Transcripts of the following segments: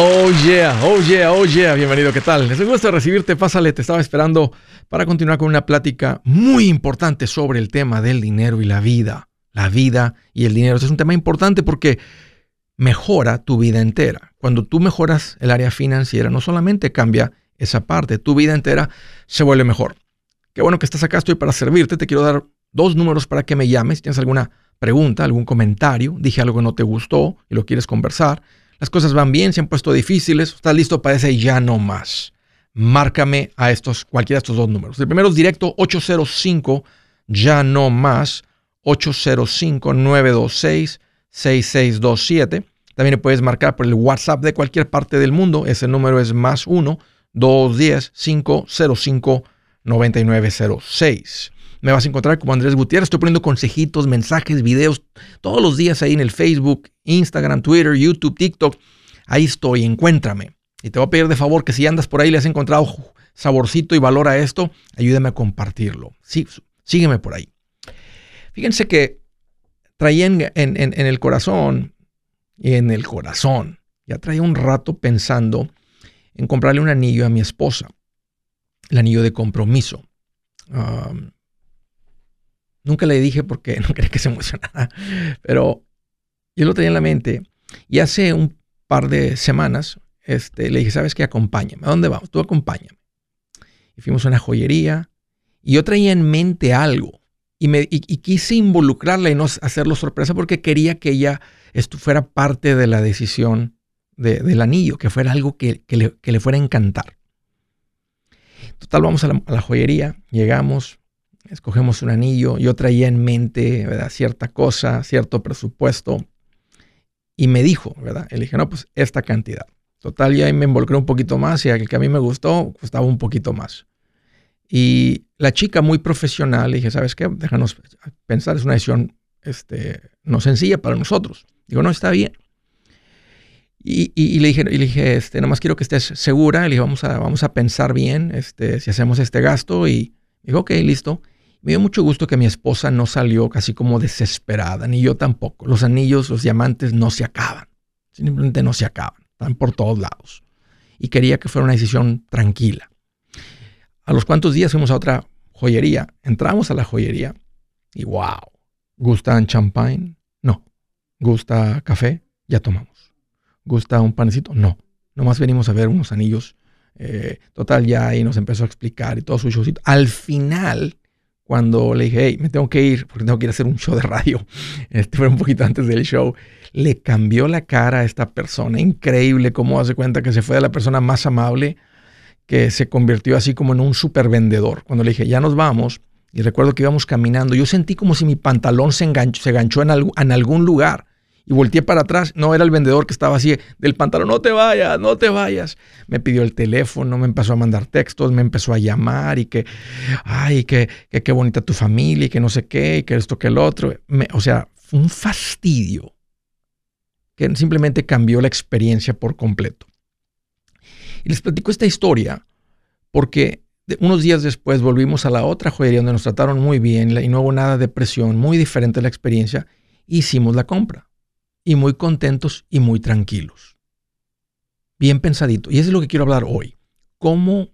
Oh yeah, oh yeah, oh yeah, bienvenido, ¿qué tal? Es un gusto recibirte, pásale, te estaba esperando para continuar con una plática muy importante sobre el tema del dinero y la vida. La vida y el dinero. Este es un tema importante porque mejora tu vida entera. Cuando tú mejoras el área financiera, no solamente cambia esa parte, tu vida entera se vuelve mejor. Qué bueno que estás acá, estoy para servirte. Te quiero dar dos números para que me llames. Si tienes alguna pregunta, algún comentario, dije algo que no te gustó y lo quieres conversar las cosas van bien, se han puesto difíciles, estás listo para ese ya no más. Márcame a estos, cualquiera de estos dos números. El primero es directo 805 ya no más 805-926-6627. También le puedes marcar por el WhatsApp de cualquier parte del mundo. Ese número es más 1-210-505-9906 me vas a encontrar como Andrés Gutiérrez. Estoy poniendo consejitos, mensajes, videos todos los días ahí en el Facebook, Instagram, Twitter, YouTube, TikTok. Ahí estoy, encuéntrame. Y te voy a pedir de favor que si andas por ahí le has encontrado saborcito y valor a esto, ayúdame a compartirlo. Sí, sígueme por ahí. Fíjense que traía en, en el corazón, y en el corazón, ya traía un rato pensando en comprarle un anillo a mi esposa, el anillo de compromiso. Nunca le dije porque no quería que se emocionara, pero yo lo tenía en la mente. Y hace un par de semanas este, le dije, ¿sabes qué? Acompáñame. ¿A dónde vamos? Tú acompáñame. Y fuimos a una joyería y yo traía en mente algo y, me, quise involucrarla y no hacerlo sorpresa porque quería que ella fuera parte de la decisión del anillo, que fuera algo que, le, fuera a encantar. Total, vamos a la joyería, llegamos, escogemos un anillo, yo traía en mente ¿verdad? cierta cosa, cierto presupuesto, y me dijo, ¿verdad? Le dije, no, pues esta cantidad. Total, ya me involucré un poquito más y el que a mí me gustó costaba un poquito más. Y la chica muy profesional, dije, ¿sabes qué? Déjanos pensar, es una decisión este, no sencilla para nosotros. Digo, no, está bien. Y, le dije, y le dije este, nomás quiero que estés segura. Le dije, vamos a, vamos a pensar bien este, si hacemos este gasto. Y dijo, ok, listo. Me dio mucho gusto que mi esposa no salió casi como desesperada, ni yo tampoco. Los anillos, los diamantes no se acaban. Simplemente no se acaban. Están por todos lados. Y quería que fuera una decisión tranquila. A los cuantos días fuimos a otra joyería. Entramos a la joyería y wow. ¿Gustan champagne? No. ¿Gusta café? Ya tomamos. ¿Gusta un panecito? No. Nomás venimos a ver unos anillos. Eh, total, ya ahí nos empezó a explicar y todo su showcito. Al final, cuando le dije, hey, me tengo que ir porque tengo que ir a hacer un show de radio, este fue un poquito antes del show, le cambió la cara a esta persona. Increíble cómo hace cuenta que se fue de la persona más amable que se convirtió así como en un super vendedor. Cuando le dije, ya nos vamos, y recuerdo que íbamos caminando, yo sentí como si mi pantalón se enganchó, se enganchó en, en algún lugar y volteé para atrás. No, era el vendedor que estaba así del pantalón, no te vayas, no te vayas. Me pidió el teléfono, me empezó a mandar textos, me empezó a llamar y que, ay, que, qué bonita tu familia y que no sé qué, y que esto, que el otro. o sea, fue un fastidio que simplemente cambió la experiencia por completo. Y les platico esta historia porque unos días después volvimos a la otra joyería donde nos trataron muy bien y no hubo nada de presión, muy diferente la experiencia. Hicimos la compra y muy contentos y muy tranquilos. Bien pensadito. Y eso es lo que quiero hablar hoy. ¿Cómo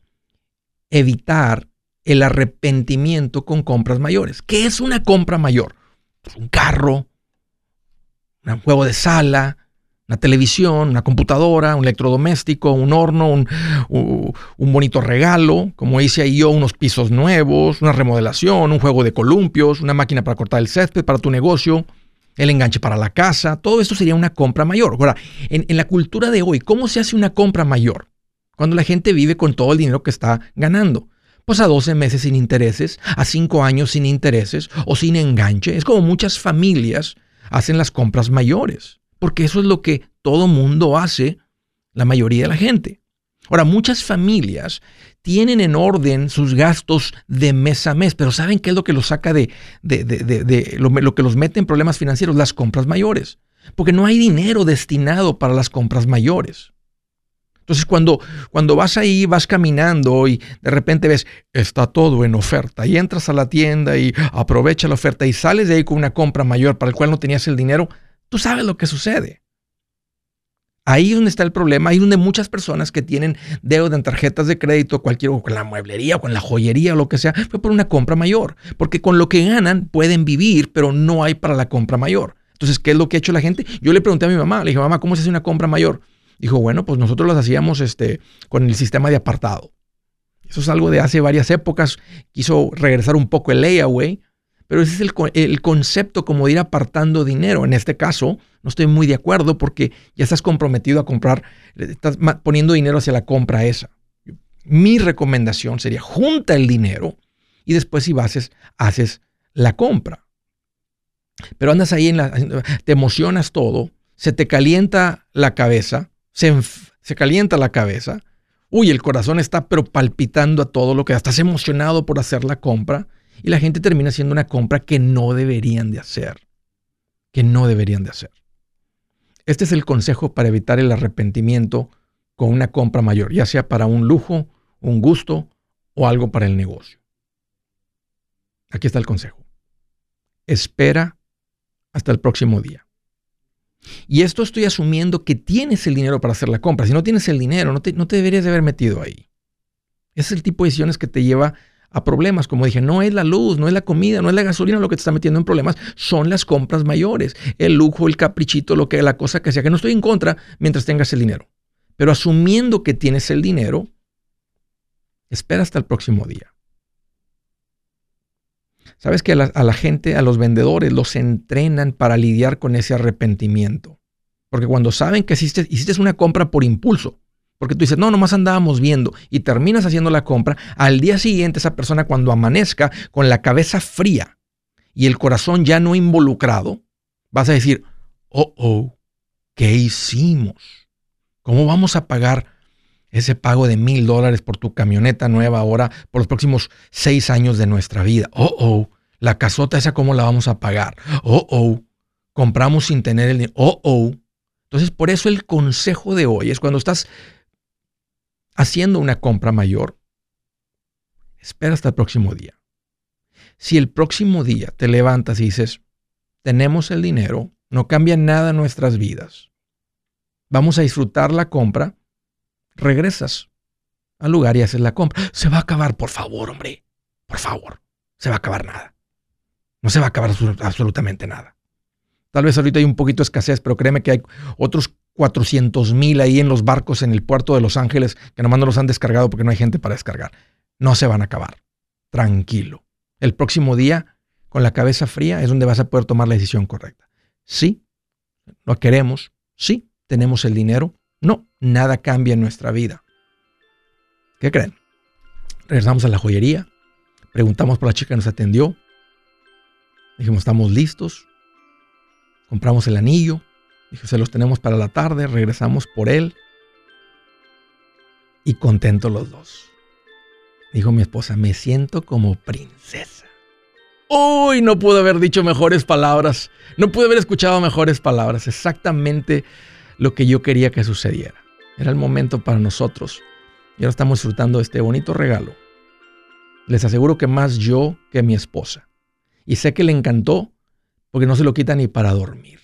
evitar el arrepentimiento con compras mayores? ¿Qué es una compra mayor? Pues un carro, un juego de sala, una televisión, una computadora, un electrodoméstico, un horno, un, un, bonito regalo, como hice ahí yo, unos pisos nuevos, una remodelación, un juego de columpios, una máquina para cortar el césped para tu negocio, el enganche para la casa, todo esto sería una compra mayor. Ahora, en, la cultura de hoy, ¿cómo se hace una compra mayor? Cuando la gente vive con todo el dinero que está ganando. Pues a 12 meses sin intereses, a 5 años sin intereses o sin enganche. Es como muchas familias hacen las compras mayores, porque eso es lo que todo mundo hace, la mayoría de la gente. Ahora, muchas familias tienen en orden sus gastos de mes a mes, pero ¿saben qué es lo que los saca de, de, lo, que los mete en problemas financieros? Las compras mayores. Porque no hay dinero destinado para las compras mayores. Entonces, cuando, cuando vas ahí, vas caminando y de repente ves, está todo en oferta, y entras a la tienda y aprovecha la oferta y sales de ahí con una compra mayor para el cual no tenías el dinero, tú sabes lo que sucede Ahí es donde está el problema, ahí es donde muchas personas que tienen deuda en tarjetas de crédito, cualquier, o con la mueblería, o con la joyería, o lo que sea, fue por una compra mayor. Porque con lo que ganan pueden vivir, pero no hay para la compra mayor. Entonces, ¿qué es lo que ha hecho la gente? Yo le pregunté a mi mamá, le dije, mamá, ¿cómo se hace una compra mayor? Dijo, bueno, pues nosotros las hacíamos este, con el sistema de apartado. Eso es algo de hace varias épocas. Quiso regresar un poco el layaway, pero ese es el, el, concepto como ir apartando dinero. En este caso, no estoy muy de acuerdo porque ya estás comprometido a comprar, estás poniendo dinero hacia la compra esa. Mi recomendación sería junta el dinero y después si vas, haces la compra. Pero andas ahí en la, te emocionas todo, se te calienta la cabeza, se, se calienta la cabeza, uy, el corazón está pero palpitando a todo lo que estás emocionado por hacer la compra y la gente termina haciendo una compra que no deberían de hacer, que no deberían de hacer. Este es el consejo para evitar el arrepentimiento con una compra mayor, ya sea para un lujo, un gusto o algo para el negocio. Aquí está el consejo. Espera hasta el próximo día. Y esto estoy asumiendo que tienes el dinero para hacer la compra. Si no tienes el dinero, no te, no te deberías de haber metido ahí. Ese es el tipo de decisiones que te lleva a problemas. Como dije, no es la luz, no es la comida, no es la gasolina lo que te está metiendo en problemas, son las compras mayores, el lujo, el caprichito, lo que la cosa que sea, que no estoy en contra mientras tengas el dinero. Pero asumiendo que tienes el dinero, espera hasta el próximo día. Sabes que a la, gente, a los vendedores, los entrenan para lidiar con ese arrepentimiento. Porque cuando saben que hiciste, hiciste una compra por impulso, porque tú dices, no, nomás andábamos viendo y terminas haciendo la compra. Al día siguiente, esa persona cuando amanezca con la cabeza fría y el corazón ya no involucrado, vas a decir, oh, oh, ¿qué hicimos? ¿Cómo vamos a pagar ese pago de mil dólares por tu camioneta nueva ahora por los próximos seis años de nuestra vida? Oh, oh, la casota esa, ¿cómo la vamos a pagar? Oh, oh, compramos sin tener el dinero. Oh, oh. Entonces, por eso el consejo de hoy es cuando estás haciendo una compra mayor, espera hasta el próximo día. Si el próximo día te levantas y dices, tenemos el dinero, no cambia nada en nuestras vidas, vamos a disfrutar la compra, regresas al lugar y haces la compra. Se va a acabar, por favor, hombre, por favor, se va a acabar nada. No se va a acabar absolutamente nada. Tal vez ahorita hay un poquito de escasez, pero créeme que hay otros 400 mil ahí en los barcos en el puerto de Los Ángeles que nomás no los han descargado porque no hay gente para descargar. No se van a acabar. Tranquilo. El próximo día, con la cabeza fría, es donde vas a poder tomar la decisión correcta. Sí, lo queremos. Sí, tenemos el dinero. No, nada cambia en nuestra vida. ¿Qué creen? Regresamos a la joyería. Preguntamos por la chica que nos atendió. Dijimos, estamos listos. Compramos el anillo se los tenemos para la tarde, regresamos por él. Y contentos los dos. Dijo mi esposa, me siento como princesa. Uy, no pude haber dicho mejores palabras. No pude haber escuchado mejores palabras. Exactamente lo que yo quería que sucediera. Era el momento para nosotros. Y ahora estamos disfrutando de este bonito regalo. Les aseguro que más yo que mi esposa. Y sé que le encantó porque no se lo quita ni para dormir.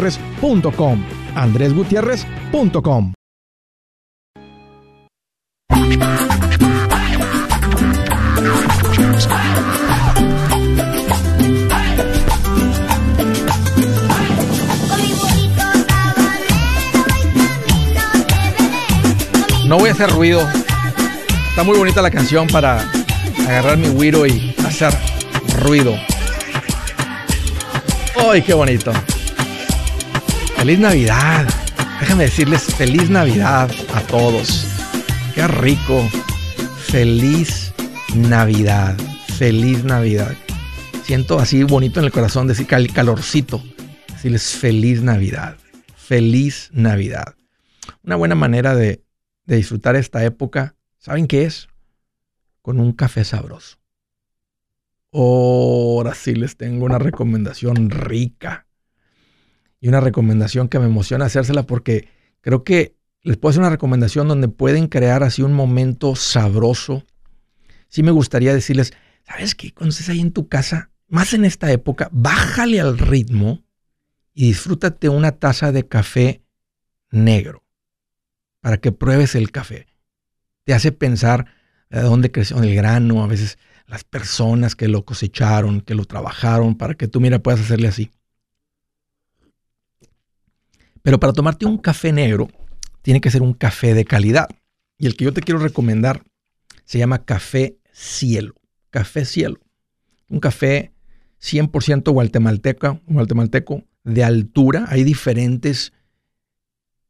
andresgutierrez.com. andresgutierrez.com. No voy a hacer ruido. Está muy bonita la canción para agarrar mi güiro y hacer ruido. ¡Ay, qué bonito! Feliz Navidad. Déjame decirles feliz Navidad a todos. Qué rico. Feliz Navidad. Feliz Navidad. Siento así bonito en el corazón decir calorcito. Decirles feliz Navidad. Feliz Navidad. Una buena manera de, de disfrutar esta época, ¿saben qué es? Con un café sabroso. Ahora sí les tengo una recomendación rica. Y una recomendación que me emociona hacérsela porque creo que les puedo hacer una recomendación donde pueden crear así un momento sabroso. Sí me gustaría decirles, ¿sabes qué? Cuando estés ahí en tu casa, más en esta época, bájale al ritmo y disfrútate una taza de café negro para que pruebes el café. Te hace pensar de dónde creció el grano, a veces las personas que lo cosecharon, que lo trabajaron, para que tú, mira, puedas hacerle así. Pero para tomarte un café negro, tiene que ser un café de calidad. Y el que yo te quiero recomendar se llama Café Cielo. Café Cielo. Un café 100% guatemalteca, guatemalteco de altura. Hay diferentes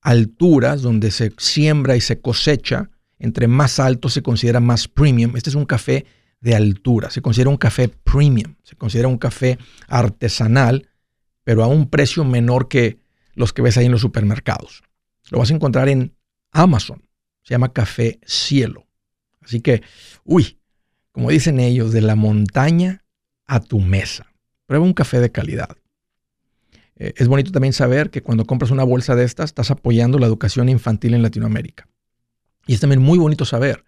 alturas donde se siembra y se cosecha. Entre más alto se considera más premium. Este es un café de altura. Se considera un café premium, se considera un café artesanal, pero a un precio menor que los que ves ahí en los supermercados. Lo vas a encontrar en Amazon. Se llama Café Cielo. Así que, uy, como dicen ellos, de la montaña a tu mesa. Prueba un café de calidad. Eh, es bonito también saber que cuando compras una bolsa de estas, estás apoyando la educación infantil en Latinoamérica. Y es también muy bonito saber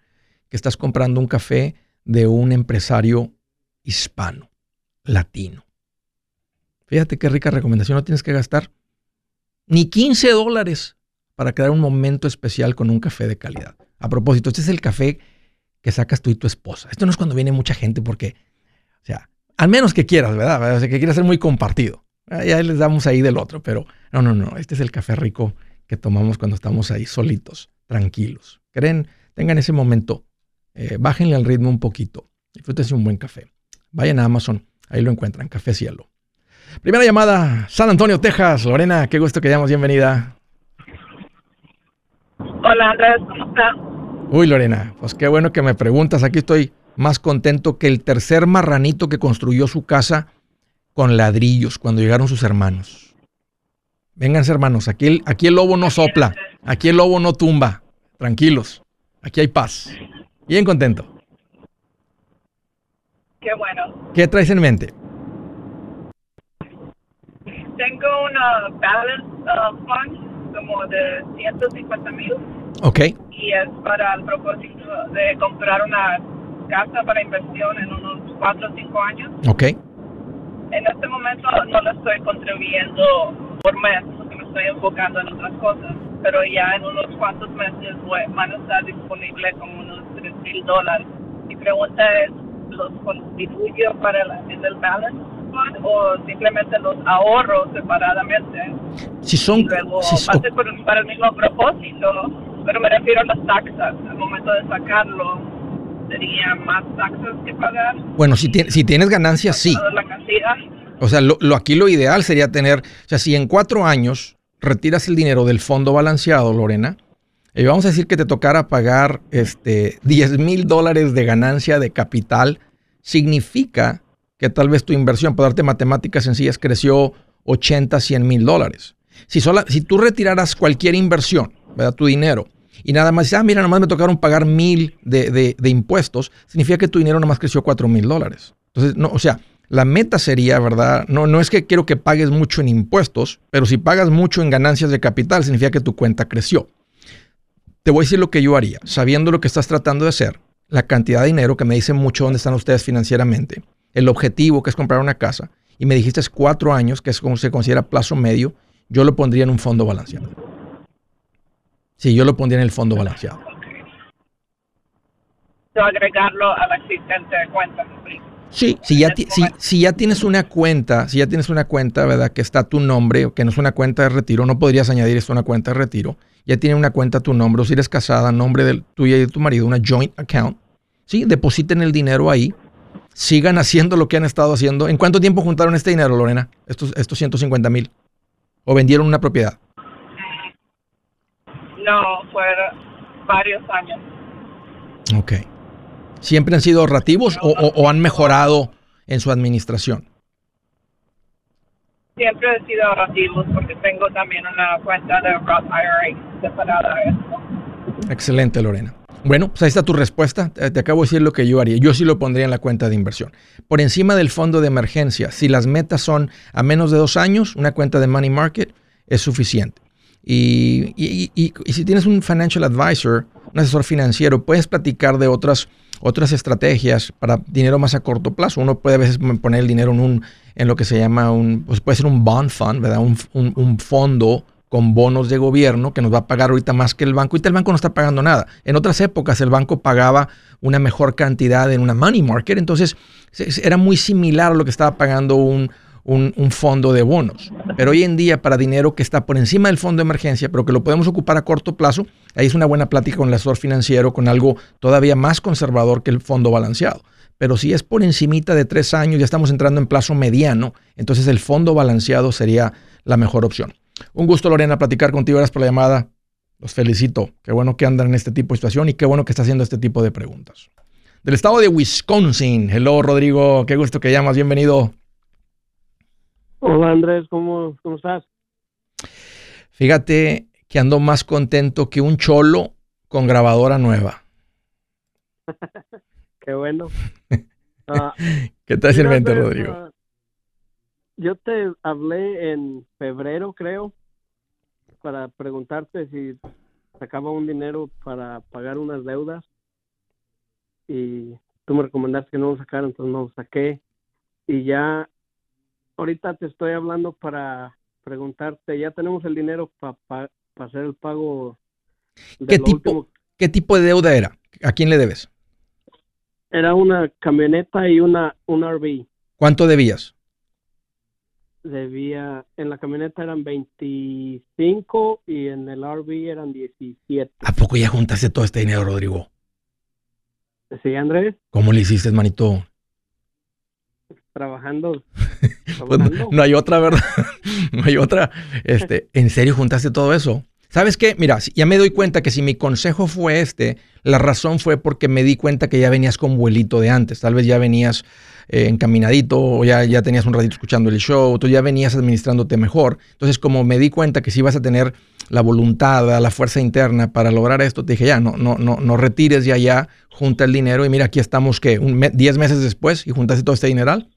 que estás comprando un café de un empresario hispano, latino. Fíjate qué rica recomendación, no tienes que gastar ni 15 dólares para crear un momento especial con un café de calidad. A propósito, este es el café que sacas tú y tu esposa. Esto no es cuando viene mucha gente porque, o sea, al menos que quieras, ¿verdad? O sea, que quieras ser muy compartido. Ya les damos ahí del otro, pero no, no, no. Este es el café rico que tomamos cuando estamos ahí solitos, tranquilos. Creen, tengan ese momento eh, bájenle al ritmo un poquito. Disfrútense un buen café. Vayan a Amazon, ahí lo encuentran, Café Cielo. Primera llamada, San Antonio, Texas. Lorena, qué gusto que hayamos, bienvenida. Hola Andrés, ¿cómo estás? Uy, Lorena, pues qué bueno que me preguntas. Aquí estoy más contento que el tercer marranito que construyó su casa con ladrillos cuando llegaron sus hermanos. Vénganse, hermanos, aquí el, aquí el lobo no sopla, aquí el lobo no tumba. Tranquilos, aquí hay paz. Bien contento. Qué bueno. ¿Qué traes en mente? Tengo una balance uh, fund como de 150 mil. Ok. Y es para el propósito de comprar una casa para inversión en unos 4 o 5 años. Ok. En este momento no le estoy contribuyendo por mes, porque me estoy enfocando en otras cosas. Pero ya en unos cuantos meses van a estar disponibles como unos mil dólares. Mi pregunta es, ¿los constituyo para la, en el balance o simplemente los ahorro separadamente? Si son, luego para el mismo propósito, pero me refiero a las taxas. Al momento de sacarlo, ¿sería más taxas que pagar? Bueno, si, si tienes ganancias, sí. La cantidad. O sea, lo, lo, aquí lo ideal sería tener, o sea, si en cuatro años retiras el dinero del fondo balanceado, Lorena, Y vamos a decir que te tocara pagar este, 10 mil dólares de ganancia de capital, significa que tal vez tu inversión, para darte matemáticas sencillas, creció 80, 100 mil dólares. Si, si tú retiraras cualquier inversión, ¿verdad? tu dinero, y nada más ah, mira, nomás me tocaron pagar mil de, de, impuestos, significa que tu dinero nomás creció 4 mil dólares. Entonces, no, o sea, la meta sería, ¿verdad? No, no es que quiero que pagues mucho en impuestos, pero si pagas mucho en ganancias de capital, significa que tu cuenta creció. Te voy a decir lo que yo haría, sabiendo lo que estás tratando de hacer, la cantidad de dinero que me dice mucho dónde están ustedes financieramente, el objetivo que es comprar una casa, y me dijiste es cuatro años, que es como se considera plazo medio, yo lo pondría en un fondo balanceado. Sí, yo lo pondría en el fondo balanceado. agregarlo a la existente cuenta. Sí, si ya, si, si ya tienes una cuenta, si ya tienes una cuenta, ¿verdad? Que está tu nombre, que no es una cuenta de retiro, no podrías añadir esto a una cuenta de retiro ya tiene una cuenta tu nombre, o si eres casada, nombre de tuya y de tu marido, una joint account, ¿sí? Depositen el dinero ahí, sigan haciendo lo que han estado haciendo. ¿En cuánto tiempo juntaron este dinero, Lorena? Estos, estos 150 mil. ¿O vendieron una propiedad? No, fueron varios años. Ok. ¿Siempre han sido ahorrativos o han mejorado en su administración? siempre he sido ahorrativos porque tengo también una cuenta de Roth IRA separada de esto. Excelente, Lorena. Bueno, pues ahí está tu respuesta. Te acabo de decir lo que yo haría. Yo sí lo pondría en la cuenta de inversión. Por encima del fondo de emergencia, si las metas son a menos de dos años, una cuenta de money market es suficiente. Y, si tienes un financial advisor, un asesor financiero, puedes platicar de otras otras estrategias para dinero más a corto plazo. Uno puede a veces poner el dinero en, un, en lo que se llama un, pues puede ser un bond fund, ¿verdad? Un, un, fondo con bonos de gobierno que nos va a pagar ahorita más que el banco. Ahorita el banco no está pagando nada. En otras épocas el banco pagaba una mejor cantidad en una money market, entonces era muy similar a lo que estaba pagando un, un, fondo de bonos. Pero hoy en día, para dinero que está por encima del fondo de emergencia, pero que lo podemos ocupar a corto plazo, ahí es una buena plática con el asesor financiero, con algo todavía más conservador que el fondo balanceado. Pero si es por encimita de tres años, ya estamos entrando en plazo mediano, entonces el fondo balanceado sería la mejor opción. Un gusto, Lorena, platicar contigo. Gracias por la llamada. Los felicito. Qué bueno que andan en este tipo de situación y qué bueno que está haciendo este tipo de preguntas. Del estado de Wisconsin. Hello, Rodrigo. Qué gusto que llamas. Bienvenido. Hola Andrés, ¿cómo, cómo estás? Fíjate que ando más contento que un cholo con grabadora nueva. Qué bueno. Ah, ¿Qué tal sirviente, Rodrigo? Ah, yo te hablé en febrero, creo, para preguntarte si sacaba un dinero para pagar unas deudas y tú me recomendaste que no lo sacara, entonces no lo saqué y ya ahorita te estoy hablando para preguntarte, ya tenemos el dinero para hacer el pago. ¿Qué tipo, ¿Qué tipo de deuda era? ¿A quién le debes? Era una camioneta y una un RV. ¿Cuánto debías? Debía, en la camioneta eran 25 y en el RV eran 17. ¿A poco ya juntaste todo este dinero, Rodrigo? Sí, Andrés. ¿Cómo le hiciste, manito? trabajando. Pues no, hay otra, ¿verdad? no hay otra. Este, ¿En serio juntaste todo eso? ¿Sabes qué? Mira, ya me doy cuenta que si mi consejo fue este, la razón fue porque me di cuenta que ya venías con vuelito de antes. Tal vez ya venías eh, encaminadito ya, ya tenías un ratito escuchando el show, tú ya venías administrándote mejor. Entonces, como me di cuenta que si vas a tener la voluntad, la fuerza interna para lograr esto, te dije, ya, no, no, no, no retires ya, ya, junta el dinero y mira, aquí estamos, que 10 meses después y juntaste todo este dineral.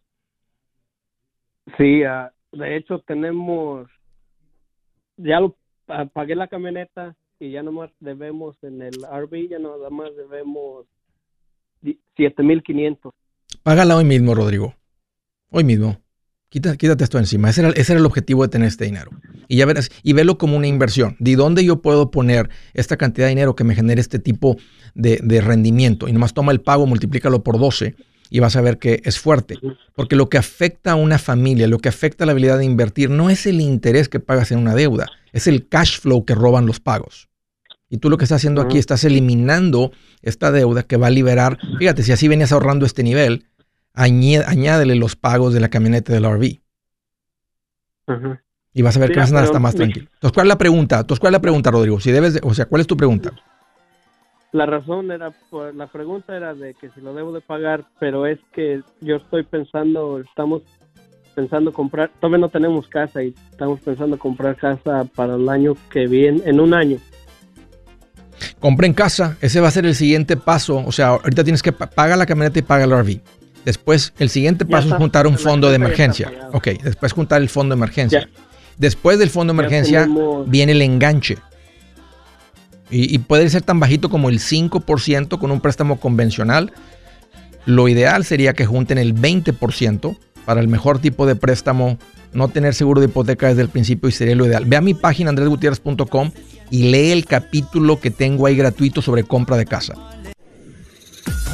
Sí, uh, de hecho tenemos, ya lo pagué la camioneta y ya nomás debemos en el RV, ya nada más debemos 7500. Págala hoy mismo, Rodrigo. Hoy mismo. Quítate, quítate esto encima. Ese era, ese era, el objetivo de tener este dinero. Y ya verás, y velo como una inversión. ¿De dónde yo puedo poner esta cantidad de dinero que me genere este tipo de, de rendimiento? Y nomás toma el pago, multiplícalo por 12 y vas a ver que es fuerte. Porque lo que afecta a una familia, lo que afecta a la habilidad de invertir, no es el interés que pagas en una deuda, es el cash flow que roban los pagos. Y tú lo que estás haciendo aquí, estás eliminando esta deuda que va a liberar. Fíjate, si así venías ahorrando este nivel, añádele los pagos de la camioneta del RV. Y vas a ver que vas a andar hasta más tranquilo. Entonces, ¿cuál es la pregunta? Entonces, ¿cuál es la pregunta, Rodrigo? Si debes, de- o sea, ¿cuál es tu pregunta? La razón era, por- la pregunta era de que si lo debo de pagar, pero es que yo estoy pensando, estamos pensando comprar, todavía no tenemos casa y estamos pensando comprar casa para el año que viene, en un año. Compra en casa, ese va a ser el siguiente paso. O sea, ahorita tienes que pa- pagar la camioneta y paga el RV. Después, el siguiente paso está, es juntar un fondo de emergencia. Ok, después juntar el fondo de emergencia. Ya. Después del fondo de emergencia tenemos- viene el enganche. Y, y puede ser tan bajito como el 5% con un préstamo convencional. Lo ideal sería que junten el 20% para el mejor tipo de préstamo. No tener seguro de hipoteca desde el principio y sería lo ideal. Ve a mi página andresgutierrez.com y lee el capítulo que tengo ahí gratuito sobre compra de casa.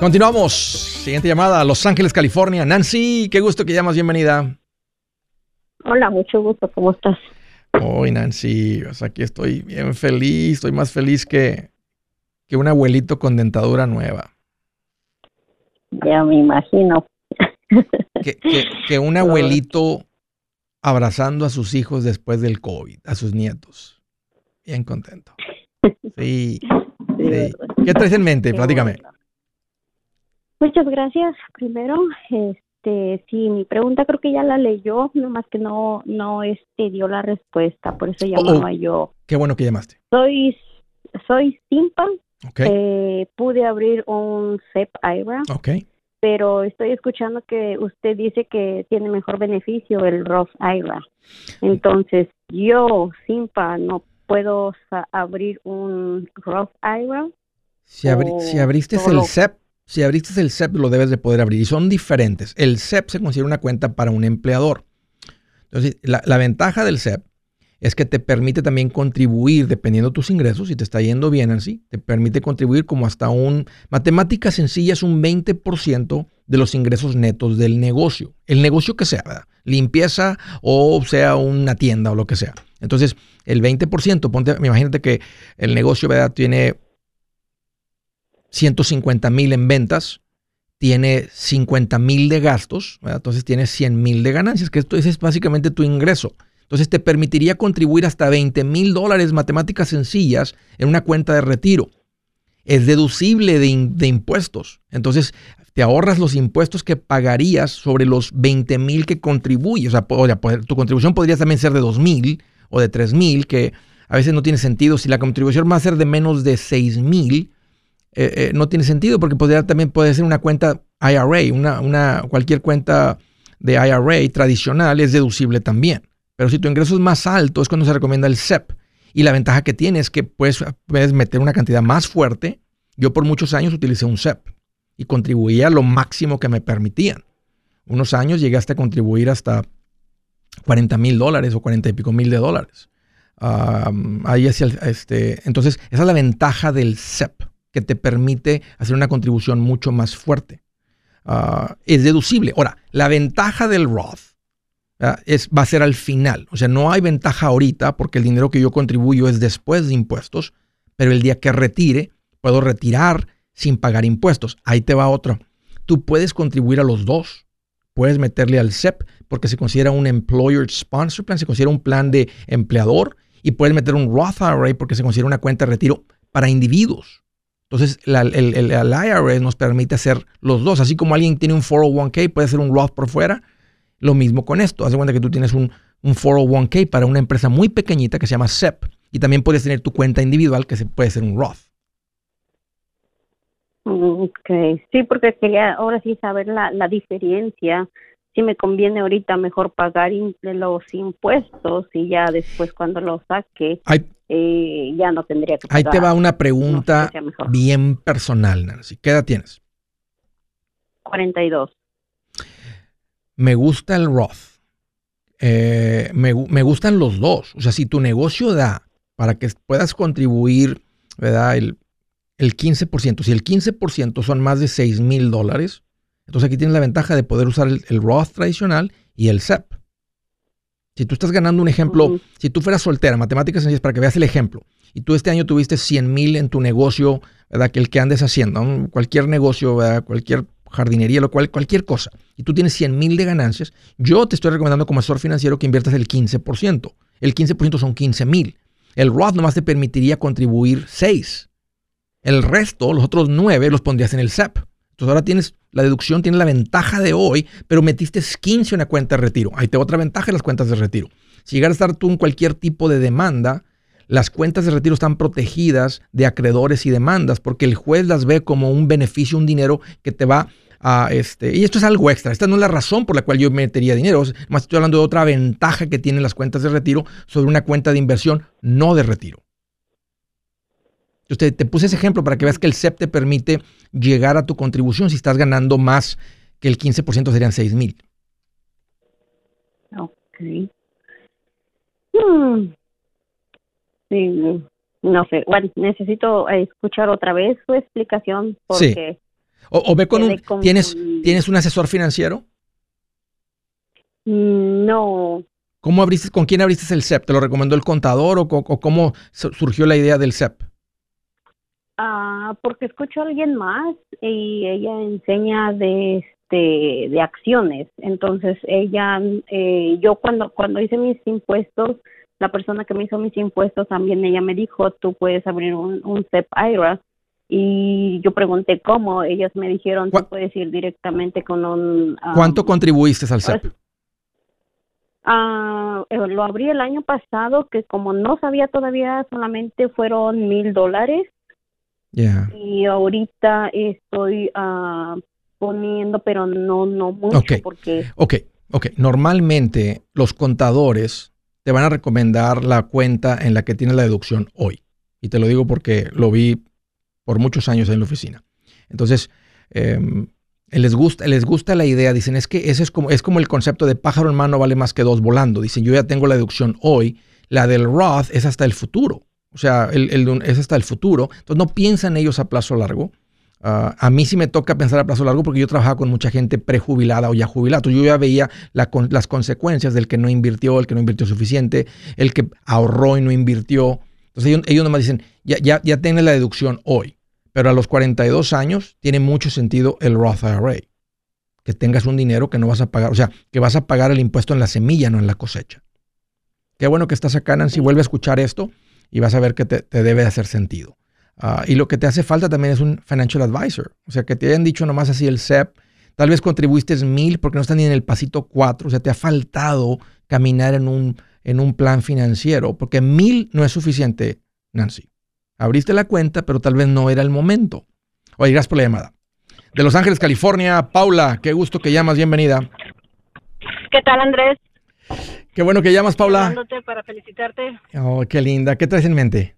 Continuamos. Siguiente llamada, Los Ángeles, California. Nancy, qué gusto que llamas. Bienvenida. Hola, mucho gusto, ¿cómo estás? Hoy, Nancy, o sea, aquí estoy bien feliz. Estoy más feliz que, que un abuelito con dentadura nueva. Ya me imagino. Que, que- que un abuelito abrazando a sus hijos después del COVID, a sus nietos. Bien contento. Sí. Sí. ¿Qué traes en mente? Qué Platícame. bueno. Muchas gracias. Primero, este, sí, mi pregunta creo que ya la leyó, nomás que no, no, este, dio la respuesta, por eso llamaba yo. Qué bueno que llamaste. Soy, soy Simpa, Ok. eh, pude abrir un SEP IRA, pero estoy escuchando que usted dice que tiene mejor beneficio el Roth IRA. Entonces, yo, Simpa, no puedo abrir un Roth IRA. Si, abri- o si abriste solo- el SEP, si abriste el SEP, lo debes de poder abrir. Y son diferentes. El SEP se considera una cuenta para un empleador. Entonces, la, la ventaja del SEP es que te permite también contribuir, dependiendo de tus ingresos, si te está yendo bien así, te permite contribuir como hasta un... Matemática sencilla es un 20% de los ingresos netos del negocio. El negocio que sea, ¿verdad? Limpieza o sea una tienda o lo que sea. Entonces, el 20%, ponte, imagínate que el negocio, ¿verdad? Tiene 150 mil en ventas, tiene 50 mil de gastos, ¿verdad? entonces tiene 100 mil de ganancias, que esto ese es básicamente tu ingreso. Entonces te permitiría contribuir hasta 20 mil dólares, matemáticas sencillas, en una cuenta de retiro. Es deducible de, de impuestos. Entonces te ahorras los impuestos que pagarías sobre los 20 mil que contribuyes. O sea, poder- tu contribución podría también ser de 2 mil o de 3 mil, que a veces no tiene sentido. Si la contribución va a ser de menos de 6 mil, eh, eh, no tiene sentido porque podría, también puede ser una cuenta IRA, una, una, cualquier cuenta de IRA tradicional es deducible también. Pero si tu ingreso es más alto es cuando se recomienda el SEP. Y la ventaja que tiene es que puedes, puedes meter una cantidad más fuerte. Yo por muchos años utilicé un SEP y contribuía lo máximo que me permitían. Unos años llegué hasta contribuir hasta 40 mil dólares o 40 y pico mil de dólares. Ahí hacia este, entonces, esa es la ventaja del SEP, que te permite hacer una contribución mucho más fuerte. Ah, es deducible. Ahora, la ventaja del Roth ¿verdad? es, va a ser al final. O sea, no hay ventaja ahorita porque el dinero que yo contribuyo es después de impuestos, pero el día que retire, puedo retirar sin pagar impuestos. Ahí te va otro. tú puedes contribuir a los dos. Puedes meterle al SEP porque se considera un Employer Sponsor Plan, se considera un plan de empleador y puedes meter un Roth IRA porque se considera una cuenta de retiro para individuos. Entonces, el, el- el IRA nos permite hacer los dos. Así como alguien tiene un 401k, puede hacer un Roth por fuera. Lo mismo con esto. Haz de cuenta que tú tienes un, un 401k para una empresa muy pequeñita que se llama SEP. Y también puedes tener tu cuenta individual que se puede ser un Roth. Mm, Ok, sí, porque quería ahora sí saber la, la diferencia. Si me conviene ahorita mejor pagar in- los impuestos y ya después cuando lo saque Ahí, eh, ya no tendría que ahí pagar. te va una pregunta bien personal, Nancy. ¿Qué edad tienes? 42. Me gusta el Roth. Eh, me, me gustan los dos. O sea, si tu negocio da para que puedas contribuir, ¿verdad? El, el 15%. Si el 15% son más de 6 mil dólares, entonces aquí tienes la ventaja de poder usar el, el Roth tradicional y el SEP. Si tú estás ganando un ejemplo, si tú fueras soltera, matemáticas sencillas, para que veas el ejemplo, y tú este año tuviste 100 mil en tu negocio, ¿verdad? Que el que andes haciendo, ¿no? cualquier negocio, ¿verdad? Cualquier jardinería, lo cual, cualquier cosa, y tú tienes 100 mil de ganancias, yo te estoy recomendando como asesor financiero que inviertas el 15%. El 15% son 15 mil. El Roth nomás te permitiría contribuir 6. El resto, los otros 9, los pondrías en el SEP. Entonces ahora tienes la deducción, tienes la ventaja de hoy, pero metiste 15 en una cuenta de retiro. Ahí te otra ventaja en las cuentas de retiro. Si llegas a estar tú en cualquier tipo de demanda, las cuentas de retiro están protegidas de acreedores y demandas porque el juez las ve como un beneficio, un dinero que te va a este. Y esto es algo extra. Esta no es la razón por la cual yo metería dinero. Más estoy hablando de otra ventaja que tienen las cuentas de retiro sobre una cuenta de inversión no de retiro. Entonces, te, te puse ese ejemplo para que veas que el SEP te permite llegar a tu contribución si estás ganando más que el 15% serían 6 mil. Ok. Hmm. Sí, no sé. Bueno, necesito escuchar otra vez su explicación Sí. porque O, o ve con un. ¿tienes, ¿Tienes un asesor financiero? mm, no. ¿Cómo abriste, ¿Con quién abriste el SEP? ¿Te lo recomendó el contador o, cómo su- surgió la idea del SEP? Ah, porque escucho a alguien más y ella enseña de este de acciones. Entonces ella, eh, yo cuando cuando hice mis impuestos, la persona que me hizo mis impuestos también ella me dijo, tú puedes abrir un, un SEP IRA. Y yo pregunté cómo, ellas me dijeron, ¿Cuá- tú puedes ir directamente con un... ah, ¿Cuánto contribuiste al SEP? pues, Ah, eh, lo abrí el año pasado, que como no sabía todavía, solamente fueron mil dólares Y ahorita estoy ah, poniendo, pero no no mucho porque Ok, ok. Normalmente los contadores te van a recomendar la cuenta en la que tienes la deducción hoy. Y te lo digo porque lo vi por muchos años en la oficina. Entonces, em, les, gusta, les gusta la idea. Dicen, es que ese es como, es como el concepto de pájaro en mano vale más que dos volando. Dicen, yo ya tengo la deducción hoy. La del Roth es hasta el futuro. O sea, el, es hasta el futuro. Entonces, no piensan ellos a plazo largo. Ah, a mí sí me toca pensar a plazo largo porque yo trabajaba con mucha gente prejubilada o ya jubilada. Yo ya veía las consecuencias del que no invirtió, el que no invirtió suficiente, el que ahorró y no invirtió. Entonces ellos, ellos nomás dicen, ya, ya, ya tienes la deducción hoy, pero a los 42 años tiene mucho sentido el Roth IRA. Que tengas un dinero que no vas a pagar, o sea, que vas a pagar el impuesto en la semilla, no en la cosecha. Qué bueno que estás acá, Nancy. Vuelve a escuchar esto y vas a ver que te, te debe de hacer sentido. Ah, y lo que te hace falta también es un financial advisor. O sea, que te hayan dicho nomás así el SEP. Tal vez contribuiste mil porque no están ni en el pasito cuatro. O sea, te ha faltado caminar en un, en un plan financiero. Porque mil no es suficiente, Nancy. Abriste la cuenta, pero tal vez no era el momento. Oye, gracias por la llamada. De Los Ángeles, California, Paula, qué gusto que llamas, bienvenida. ¿Qué tal, Andrés? Qué bueno que llamas, Paula. Llamándote para felicitarte. Oh, qué linda. ¿Qué traes en mente?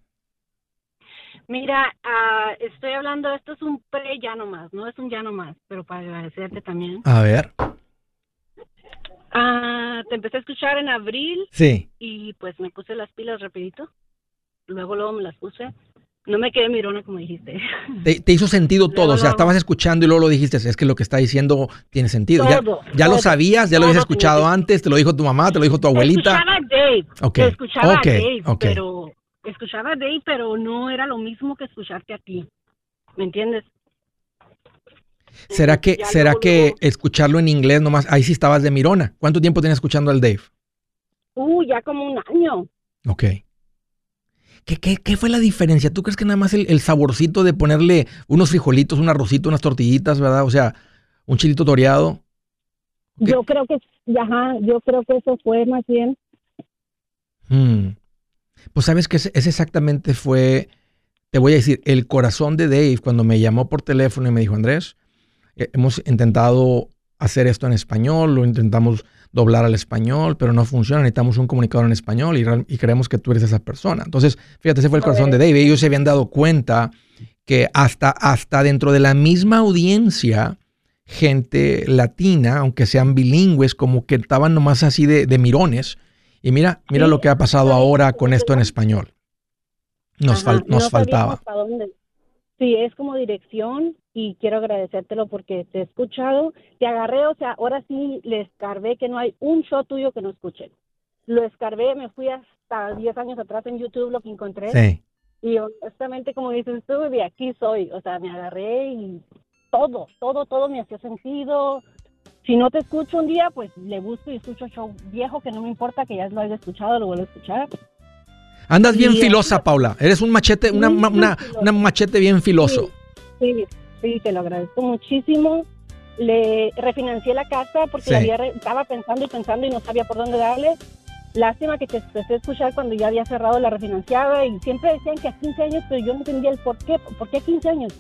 Mira, ah, estoy hablando, esto es un pre ya no más, no es un ya no más, pero para agradecerte también. A ver. Ah, te empecé a escuchar en abril Sí. y pues me puse las pilas rapidito. Luego, luego me las puse. No me quedé mirona como dijiste. Te, te hizo sentido todo. Luego, o sea, estabas escuchando y luego lo dijiste. Es que lo que está diciendo tiene sentido. Ya, Todo, ya lo todo, sabías, ya lo habías escuchado antes, te lo dijo tu mamá, te lo dijo tu abuelita. Escuchaba a Dave. Ok, Escuchaba ok, a Dave, ok. pero escuchaba a Dave, pero no era lo mismo que escucharte a ti. ¿Me entiendes? ¿Será que, será que escucharlo en inglés nomás? Ahí sí estabas de mirona. ¿Cuánto tiempo tenías escuchando al Dave? Uh, ya como un año. Ok. ¿Qué, qué, qué fue la diferencia? ¿Tú crees que nada más el, el saborcito de ponerle unos frijolitos, un arrocito, unas tortillitas, ¿verdad? O sea, un chilito toreado. Yo creo que, ajá, yo creo que eso fue más bien. Mm. Pues sabes que ese, ese exactamente fue, te voy a decir, el corazón de Dave cuando me llamó por teléfono y me dijo, Andrés, eh, hemos intentado hacer esto en español, lo intentamos doblar al español, pero no funciona, necesitamos un comunicador en español y, y creemos que tú eres esa persona. Entonces, fíjate, ese fue el corazón de Dave. Ellos se habían dado cuenta que hasta, hasta dentro de la misma audiencia, gente latina, aunque sean bilingües, como que estaban nomás así de, de mirones. Y mira, mira Sí, lo que ha pasado ahora con esto en español. Nos, Ajá, fal- nos no faltaba. Sí, es como dirección y quiero agradecértelo porque te he escuchado, te agarré, o sea, ahora sí le escarbé que no hay un show tuyo que no escuchen. Lo escarbé, me fui hasta 10 años atrás en YouTube lo que encontré Sí. y honestamente como dices tú, de aquí soy, o sea, me agarré y todo, todo, todo me hacía sentido. Si no te escucho un día, pues le busco y escucho show viejo que no me importa que ya lo haya escuchado, lo vuelvo a escuchar. Andas bien filosa, Paula. Eres un machete, una, una, una, machete bien filoso. Sí, sí, te lo agradezco muchísimo. Le refinancié la casa porque Sí. la había estaba pensando y pensando y no sabía por dónde darle. Lástima que te empecé a escuchar cuando ya había cerrado la refinanciada y siempre decían que a 15 años, pero yo no entendía el por qué. ¿Por qué 15 años?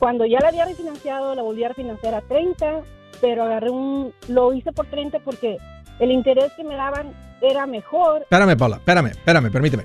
Cuando ya la había refinanciado, la volví a refinanciar a 30, pero agarré un... Lo hice por 30 porque el interés que me daban era mejor Espérame, Paula, espérame, espérame, permíteme.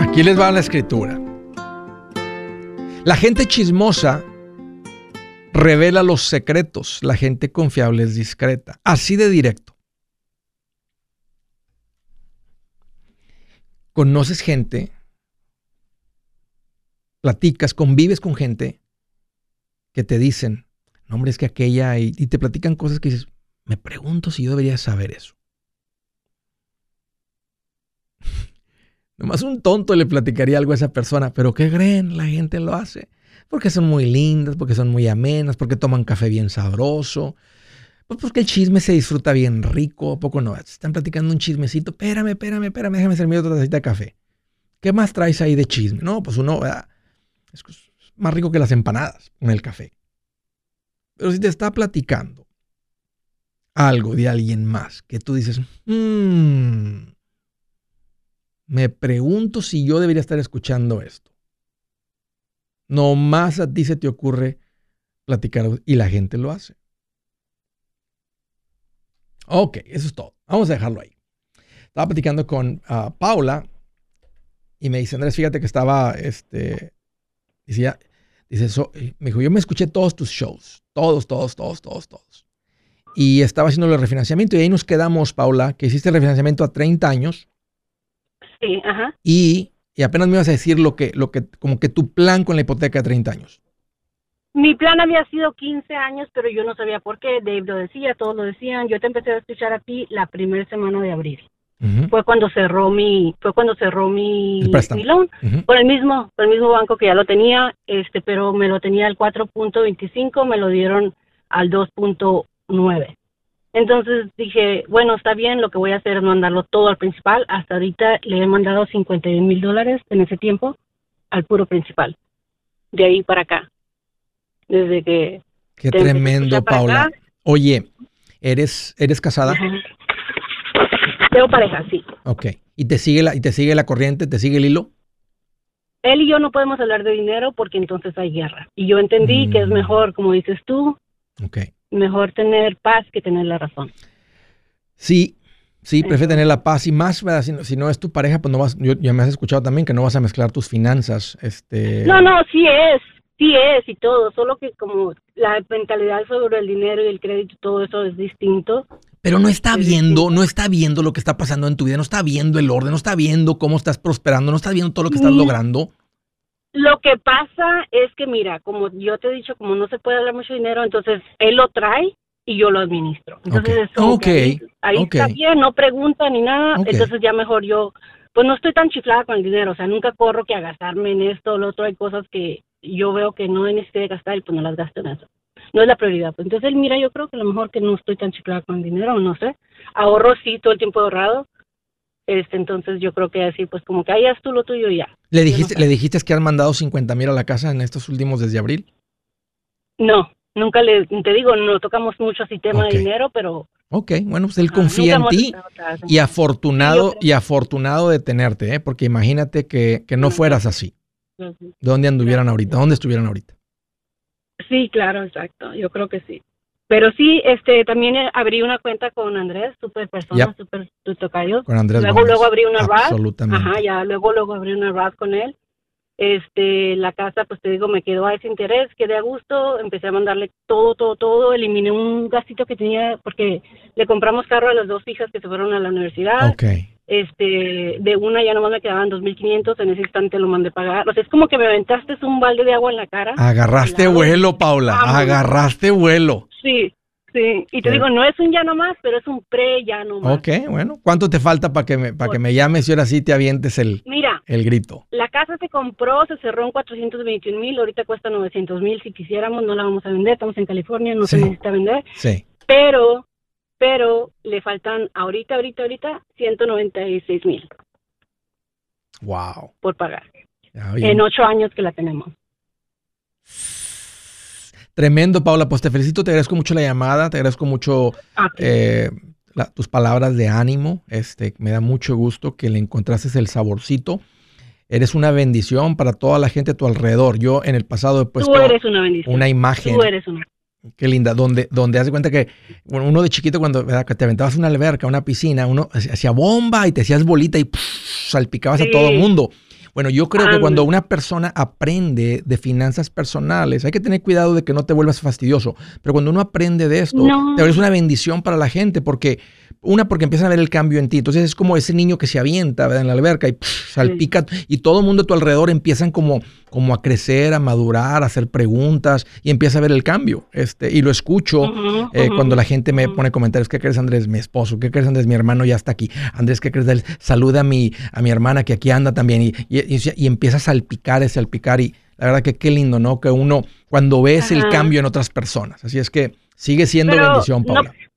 Aquí les va la escritura. La gente chismosa revela los secretos. La gente confiable es discreta. Así de directo. Conoces gente, platicas, convives con gente que te dicen, no hombre, es que aquella, y, te platican cosas que dices, me pregunto si yo debería saber eso. Nomás un tonto le platicaría algo a esa persona, pero ¿qué creen? La gente lo hace. Porque son muy lindas, porque son muy amenas, porque toman café bien sabroso. Pues porque el chisme se disfruta bien rico, ¿a poco no? Están platicando un chismecito, espérame, espérame, espérame, déjame servir otra tacita de café. ¿Qué más traes ahí de chisme? No, pues uno, ah, es más rico que las empanadas con el café. Pero si te está platicando algo de alguien más que tú dices, mmm, me pregunto si yo debería estar escuchando esto. No más a ti se te ocurre platicar y la gente lo hace. Ok, eso es todo. Vamos a dejarlo ahí. Estaba platicando con uh, Paula y me dice, Andrés, fíjate que estaba, este, decía, dice, so, me dijo, yo me escuché todos tus shows, todos, todos, todos, todos, todos. Y estaba haciendo el refinanciamiento y ahí nos quedamos, Paula, que hiciste el refinanciamiento a 30 años. Sí, ajá. Y, y apenas me ibas a decir lo que, lo que, como que tu plan con la hipoteca de 30 años. Mi plan había sido 15 años, pero yo no sabía por qué. Dave lo decía, todos lo decían. Yo te empecé a escuchar a ti la primera semana de abril. Fue cuando cerró mi, fue cuando cerró mi, mi loan por el mismo, por el mismo banco que ya lo tenía, este, pero me lo tenía al 4.25, me lo dieron al 2.9. Entonces dije, bueno, está bien, lo que voy a hacer es mandarlo todo al principal. Hasta ahorita le he mandado 51 mil dólares en ese tiempo al puro principal. De ahí para acá. Desde que... Qué te tremendo, Paula. acá. Oye, ¿eres, ¿eres casada? Tengo pareja, sí. Ok. ¿Y te sigue la, y te sigue la corriente, te sigue el hilo? Él y yo no podemos hablar de dinero porque entonces hay guerra. Y yo entendí que es Mm. mejor, como dices tú, Ok. mejor tener paz que tener la razón. Sí, sí, prefiero tener la paz y más, ¿verdad? Si no, si no es tu pareja, pues no vas, yo, ya me has escuchado también que no vas a mezclar tus finanzas. Este, No, no, sí es, sí es y todo, solo que como la mentalidad sobre el dinero y el crédito, todo eso es distinto. Pero no está Es viendo, distinto. no está viendo lo que está pasando en tu vida, no está viendo el orden, no está viendo cómo estás prosperando, no está viendo todo lo que estás Mm. logrando. Lo que pasa es que, mira, como yo te he dicho, como no se puede hablar mucho dinero, entonces él lo trae y yo lo administro. Entonces Ok. es como que Ok. ahí, está bien, no pregunta ni nada, entonces ya mejor yo, pues no estoy tan chiflada con el dinero, o sea, nunca corro que a gastarme en esto o lo otro, hay cosas que yo veo que no necesidad de gastar y pues no las gasto en eso. No es la prioridad. Pues entonces, mira, yo creo que a lo mejor que no estoy tan chiflada con el dinero, no sé. Ahorro sí, todo el tiempo he ahorrado. Este, entonces yo creo que así, pues como que ahí haz tú lo tuyo y ya. ¿Le no dijiste, sé. ¿Le dijiste que han mandado 50 mil a la casa en estos últimos desde abril? No, nunca le, te digo, no tocamos mucho así tema de dinero, pero Ok, bueno, pues él confía en ti y afortunado, Sí, y afortunado de tenerte, ¿eh? porque imagínate que, que no fueras así. ¿Dónde anduvieran ahorita? ¿Dónde estuvieran ahorita? Sí, claro, exacto, yo creo que sí. Pero sí, este, también eh, abrí una cuenta con Andrés, super persona, Yep. super tu tocayo. Con Andrés Luego, Gómez. luego abrí una RAD. Absolutamente. Ajá, ya, luego, luego abrí una RAD con él. Este, la casa, pues te digo, me quedó a ese interés, quedé a gusto, empecé a mandarle todo, todo, todo, eliminé un gastito que tenía, porque le compramos carro a las dos hijas que se fueron a la universidad. Ok. Este, de una ya nomás me quedaban 2.500, en ese instante lo mandé pagar. O sea, es como que me aventaste un balde de agua en la cara. Agarraste vuelo, Paula. Agarraste vuelo. Sí, sí. Y te Sí. digo, no es un ya nomás, pero es un pre ya nomás. Ok, bueno. ¿Cuánto te falta para que me, para que me llames y ahora sí te avientes el, Mira, el grito? la casa se compró, se cerró en 421 mil, ahorita cuesta 900 mil. Si quisiéramos, no la vamos a vender, estamos en California, no Sí. se necesita vender. Sí. Pero, pero le faltan ahorita, ahorita, ahorita 196 mil Wow. por pagar. En ocho años que la tenemos. Tremendo, Paula. Pues te felicito, te agradezco mucho la llamada, te agradezco mucho eh, la- tus palabras de ánimo. Este, me da mucho gusto que le encontraste el saborcito. Eres una bendición para toda la gente a tu alrededor. Yo en el pasado he puesto Tú eres una bendición. una imagen. Tú eres una. Qué linda, donde, donde hace cuenta que uno de chiquito cuando te aventabas a una alberca, una piscina, uno hacía bomba y te hacías bolita y pff, salpicabas a todo el mundo. Bueno, yo creo que cuando una persona aprende de finanzas personales, hay que tener cuidado de que no te vuelvas fastidioso, pero cuando uno aprende de esto, No. te vuelves una bendición para la gente, porque una, porque empiezan a ver el cambio en ti. Entonces es como ese niño que se avienta ¿verdad? en la alberca y pff, salpica y todo el mundo a tu alrededor empiezan como, como a crecer, a madurar, a hacer preguntas y empieza a ver el cambio. Este, y lo escucho eh, cuando la gente me pone comentarios, ¿qué crees Andrés? Mi esposo, ¿qué crees Andrés? Mi hermano ya está aquí. Andrés, ¿qué crees de él? Saluda a mi, a mi hermana que aquí anda también. Y, y, y- y empieza a salpicar, a salpicar. Y la verdad que qué lindo, ¿no? Que uno, cuando ves el cambio en otras personas. Así es que sigue siendo Pero bendición, no- Paula. O sea,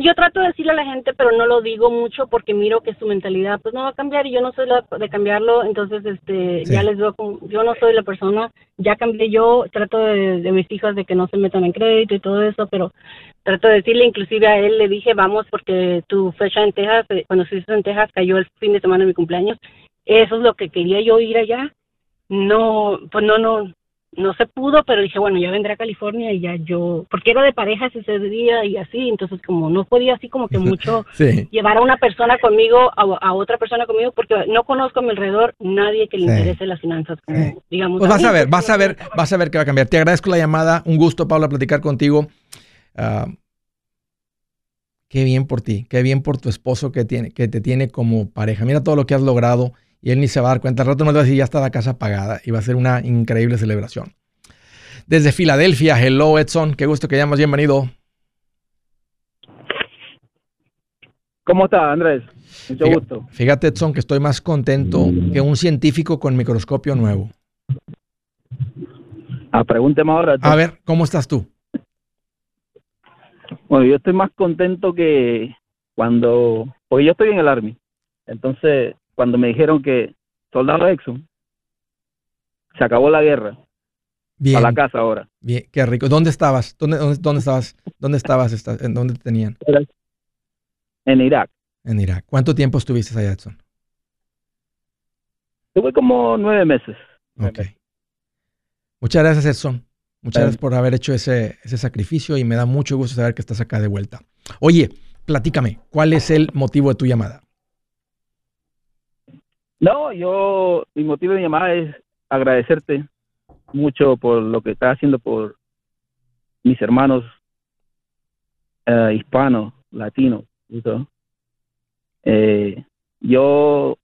yo trato de decirle a la gente, pero no lo digo mucho porque miro que su mentalidad pues no va a cambiar y yo no soy la de cambiarlo, entonces este Sí. ya les veo como, yo no soy la persona, ya cambié yo, trato de, de mis hijas de que no se metan en crédito y todo eso, pero trato de decirle, inclusive a él le dije, vamos porque tu fecha en Texas, eh, cuando estuviste en Texas cayó el fin de semana de mi cumpleaños, eso es lo que quería yo ir allá, no, pues no, no, no se pudo, pero dije, bueno, ya vendré a California y ya yo, porque era de parejas ese día y así, entonces como no podía así como que mucho Sí. llevar a una persona conmigo, a, a otra persona conmigo, porque no conozco a mi alrededor nadie que le Sí. interese las finanzas, como, Sí. digamos. Pues vas a ver, vas a ver, vas a ver qué va a cambiar. Te agradezco la llamada. Un gusto, Paula, platicar contigo. Ah, qué bien por ti, qué bien por tu esposo que, tiene, que te tiene como pareja. Mira todo lo que has logrado y él ni se va a dar cuenta. Al rato nos va a decir, ya está la casa pagada y va a ser una increíble celebración. Desde Filadelfia, hello Edson, qué gusto que llamas, bienvenido. ¿Cómo está, Andrés? Mucho Fíjate- gusto. Fíjate Edson que estoy más contento que un científico con microscopio nuevo. Ah, pregúnteme ahora. A ver, ¿cómo estás tú? Bueno, yo estoy más contento que cuando, porque yo estoy en el Army. Entonces, cuando me dijeron que soldado Exxon, se acabó la guerra, Bien, a la casa ahora. bien, qué rico. ¿Dónde estabas? ¿Dónde, dónde, dónde estabas? ¿Dónde estabas? esta- ¿En dónde te tenían? En Irak. En Irak. ¿Cuánto tiempo estuviste allá, Edson? Tuve como nueve meses. Ok. Muchas gracias, Edson. Muchas gracias por haber hecho ese, ese sacrificio y me da mucho gusto saber que estás acá de vuelta. Oye, platícame, ¿cuál es el motivo de tu llamada? No, yo, mi motivo de llamada es agradecerte mucho por lo que estás haciendo por mis hermanos eh, hispanos, latinos. Eh, yo,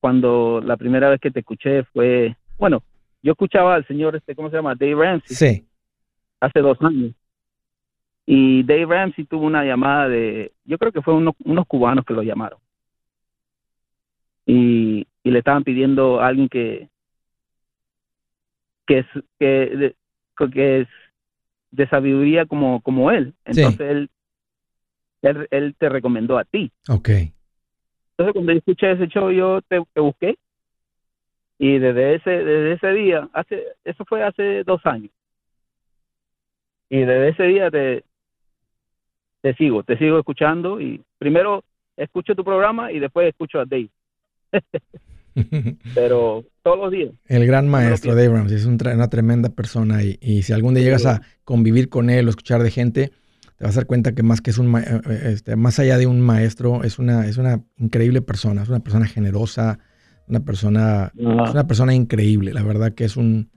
cuando la primera vez que te escuché fue, bueno, yo escuchaba al señor, este, ¿cómo se llama? Dave Ramsey, Sí. hace dos años. Y Dave Ramsey tuvo una llamada de, yo creo que fue unos, unos cubanos que lo llamaron. Y le estaban pidiendo a alguien que, que es, que, que es de sabiduría como, como él. Sí. Entonces él, él, él te recomendó a ti. Ok. Entonces cuando yo escuché ese show yo te, te busqué y desde ese desde ese día hace eso fue hace dos años y desde ese día te te sigo te sigo escuchando y primero escucho tu programa y después escucho a Dave pero todos los días El gran maestro Dave Ramsey es un una tremenda persona y, y si algún día llegas a convivir con él o escuchar de gente, te vas a dar cuenta que más que es un eh, eh, este, más allá de un maestro, es una, es una increíble persona, es una persona generosa, una persona, es una persona increíble. La verdad que es un,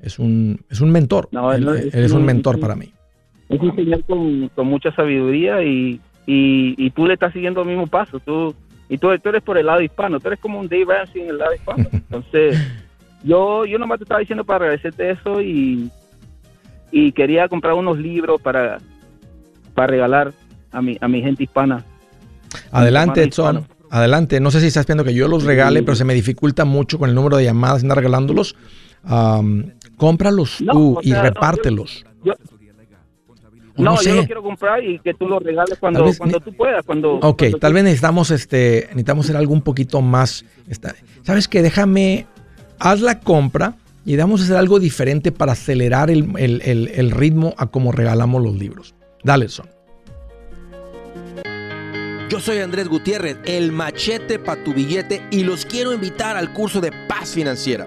es un, es un mentor. No, él no- él es un mentor para mí. es un señor con, con mucha sabiduría y, y, y tú le estás siguiendo el mismo paso. Tú, y tú, tú eres por el lado hispano, tú eres como un Dave Ramsey en el lado hispano. Entonces, yo, yo nomás te estaba diciendo para agradecerte eso y, y quería comprar unos libros para, para regalar a mi, a mi gente hispana. Adelante, Edson. Adelante. No sé si estás viendo que yo los regale, Sí. pero se me dificulta mucho con el número de llamadas, andar regalándolos. Am, cómpralos No, tú o y no, repártelos. Yo, No, no yo sé. lo quiero comprar y que tú lo regales cuando, vez cuando tú puedas. Cuando, Ok, cuando tal tú- vez necesitamos este, necesitamos hacer algo un poquito más. esta- ¿Sabes qué? Déjame, haz la compra y vamos a hacer algo diferente para acelerar el, el- el- el ritmo a cómo regalamos los libros. Dale, Son. Yo soy Andrés Gutiérrez, el machete para tu billete y los quiero invitar al curso de paz financiera.